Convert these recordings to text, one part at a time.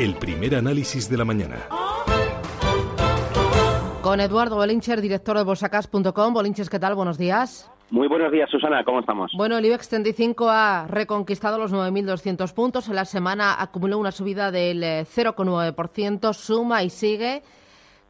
El primer análisis de la mañana. Con Eduardo Bolincher, director de bolsacas.com. Bolinches, ¿qué tal? Buenos días. Muy buenos días, Susana. ¿Cómo estamos? Bueno, el IBEX 35 ha reconquistado los 9.200 puntos. En la semana acumuló una subida del 0,9%. Eh, Suma y sigue.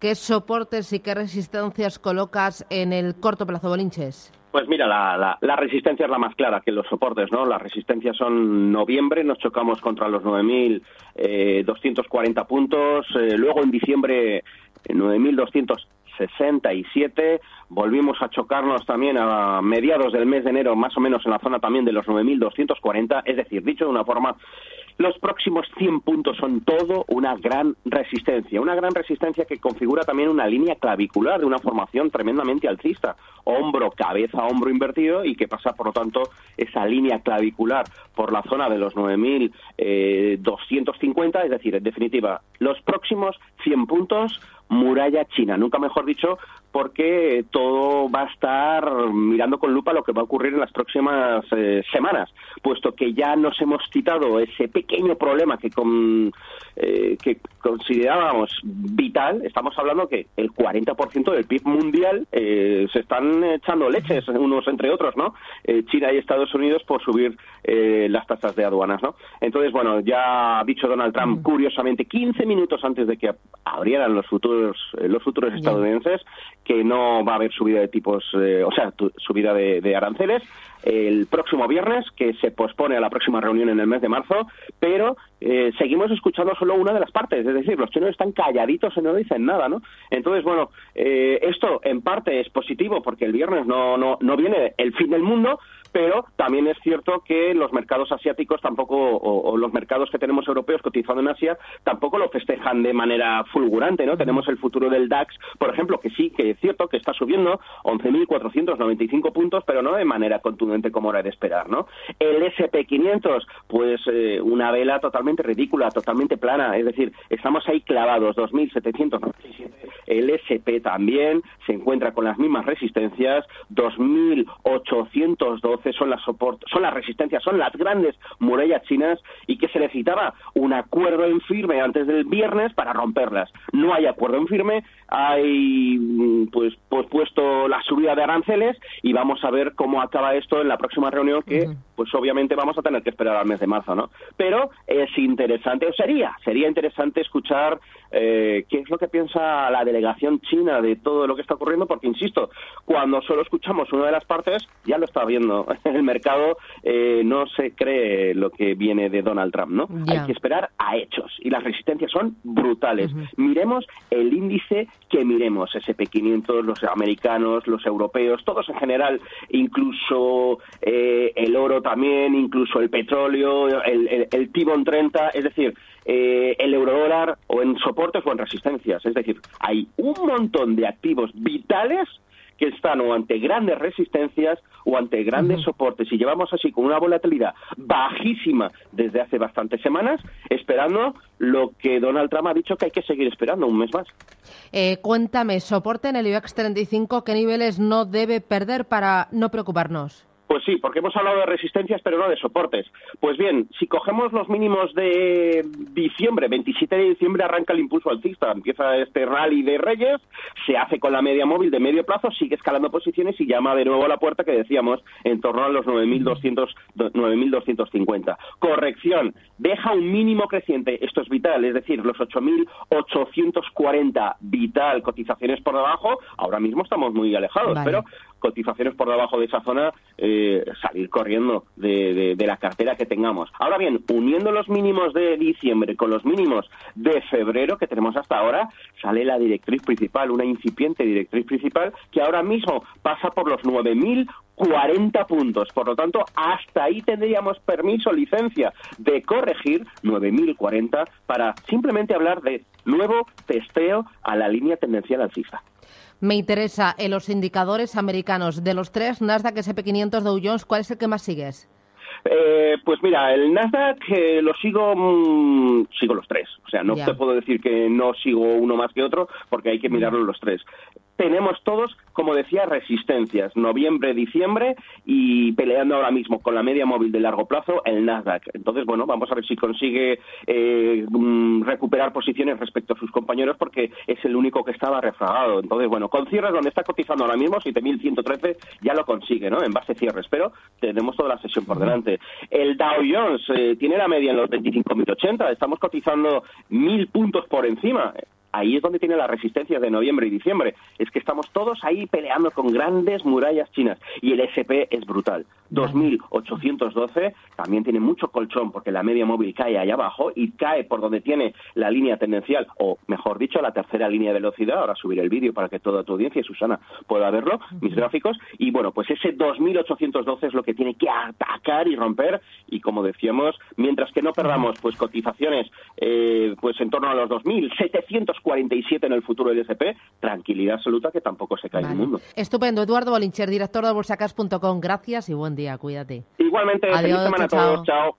¿Qué soportes y qué resistencias colocas en el corto plazo, Bolinches? Pues mira, la, resistencia es la más clara que los soportes, ¿no? Las resistencias son noviembre, nos chocamos contra los 9.240 eh, puntos, eh, luego en diciembre 9.267, eh, volvimos a chocarnos también a mediados del mes de enero, más o menos en la zona también de los 9.240, es decir, dicho de una forma, los próximos 100 puntos son todo una gran resistencia, una gran resistencia que configura también una línea clavicular de una formación tremendamente alcista, hombro, cabeza, hombro invertido y que pasa, por lo tanto, esa línea clavicular por la zona de los 9.250, es decir, en definitiva, los próximos 100 puntos muralla china, nunca mejor dicho, porque todo va a estar mirando con lupa lo que va a ocurrir en las próximas eh, semanas, puesto que ya nos hemos quitado ese pequeño problema que, con, eh, que considerábamos vital. Estamos hablando que el 40% del PIB mundial eh, se están echando leches unos entre otros, ¿no? China y Estados Unidos por subir las tasas de aduanas, ¿no? Entonces, bueno, ya ha dicho Donald Trump, curiosamente, 15 minutos antes de que abrieran los futuros, los futuros estadounidenses, que no va a haber subida de tipos, eh, o sea, subida de, aranceles el próximo viernes, que se pospone a la próxima reunión en el mes de marzo, pero eh, seguimos escuchando solo una de las partes, es decir, los chinos están calladitos y no dicen nada, ¿no? Entonces, bueno, eh, esto en parte es positivo porque el viernes no, no, no viene el fin del mundo, pero también es cierto que los mercados asiáticos tampoco, o, los mercados que tenemos europeos cotizando en Asia, tampoco lo festejan de manera fulgurante, ¿no? Tenemos el futuro del DAX, por ejemplo, que sí, que es cierto que está subiendo 11.495 puntos, pero no de manera contundente como era de esperar, ¿no? El SP500, pues eh, una vela totalmente ridícula, totalmente plana, es decir, estamos ahí clavados, 2.797. El SP también se encuentra con las mismas resistencias, 2.812 son las son las resistencias, son las grandes murallas chinas y que se necesitaba un acuerdo en firme antes del viernes para romperlas. No hay acuerdo en firme, hay mm, pues, pues puesto la subida de aranceles y vamos a ver cómo acaba esto en la próxima reunión que pues obviamente vamos a tener que esperar al mes de marzo, ¿no? Pero es interesante, o sería, sería interesante escuchar eh, qué es lo que piensa la delegación china de todo lo que está ocurriendo, porque insisto, cuando solo escuchamos una de las partes, ya lo está viendo el mercado, eh, no se cree lo que viene de Donald Trump, ¿no? Hay que esperar a hechos y las resistencias son brutales. Miremos el índice que miremos, SP500, los americanos, los europeos, todos en general, incluso eh, el oro también, incluso el petróleo, el, el, el T-Bond 30, es decir, eh, el eurodólar o en soportes o en resistencias. Es decir, hay un montón de activos vitales que están o ante grandes resistencias o ante grandes soportes y llevamos así con una volatilidad bajísima desde hace bastantes semanas esperando lo que Donald Trump ha dicho que hay que seguir esperando un mes más. Eh, cuéntame, soporte en el IBEX 35, ¿qué niveles no debe perder para no preocuparnos? Pues sí, porque hemos hablado de resistencias, pero no de soportes. Pues bien, si cogemos los mínimos de diciembre, 27 de diciembre arranca el impulso alcista, empieza este rally de Reyes, se hace con la media móvil de medio plazo, sigue escalando posiciones y llama de nuevo a la puerta que decíamos en torno a los 9.250. Corrección, deja un mínimo creciente, esto es vital, es decir, los 8.840 vital, cotizaciones por debajo, ahora mismo estamos muy alejados, pero cotizaciones por debajo de esa zona, eh, salir corriendo de, la cartera que tengamos. Ahora bien, uniendo los mínimos de diciembre con los mínimos de febrero que tenemos hasta ahora, sale la directriz principal, una incipiente directriz principal que ahora mismo pasa por los 9.040 puntos. Por lo tanto, hasta ahí tendríamos permiso, licencia de corregir 9.040 para simplemente hablar de nuevo testeo a la línea tendencial alcista. Me interesa en los indicadores americanos de los tres, Nasdaq, SP500, Dow Jones, ¿cuál es el que más sigues? Eh, pues mira, el Nasdaq eh, lo sigo, mm, sigo los tres. O sea, no te puedo decir que no sigo uno más que otro porque hay que mirarlo los tres tenemos todos, como decía, resistencias, noviembre, diciembre y peleando ahora mismo con la media móvil de largo plazo el Nasdaq. Entonces, bueno, vamos a ver si consigue eh, mm, recuperar posiciones respecto a sus compañeros porque es el único que estaba refragado. Entonces, bueno, con cierres donde está cotizando ahora mismo, 7.113, ya lo consigue, ¿no? En base cierres, pero tenemos toda la sesión por delante. El Dow Jones eh, tiene la media en los 25.080, estamos cotizando mil puntos por encima ahí es donde tiene la resistencia de noviembre y diciembre. Es que estamos todos ahí peleando con grandes murallas chinas y el SP es brutal. 2.812 también tiene mucho colchón porque la media móvil cae allá abajo y cae por donde tiene la línea tendencial o, mejor dicho, la tercera línea de velocidad. Ahora subiré el vídeo para que toda tu audiencia y Susana pueda verlo, mis gráficos. Y bueno, pues ese 2.812 es lo que tiene que atacar y romper y como decíamos, mientras que no perdamos pues cotizaciones eh, pues en torno a los 2.700 47 en el futuro del SP, tranquilidad absoluta que tampoco se cae en el mundo. Estupendo. Eduardo Bolincher, director de bolsacas.com. Gracias y buen día. Cuídate. Igualmente, feliz semana a todos. Chao.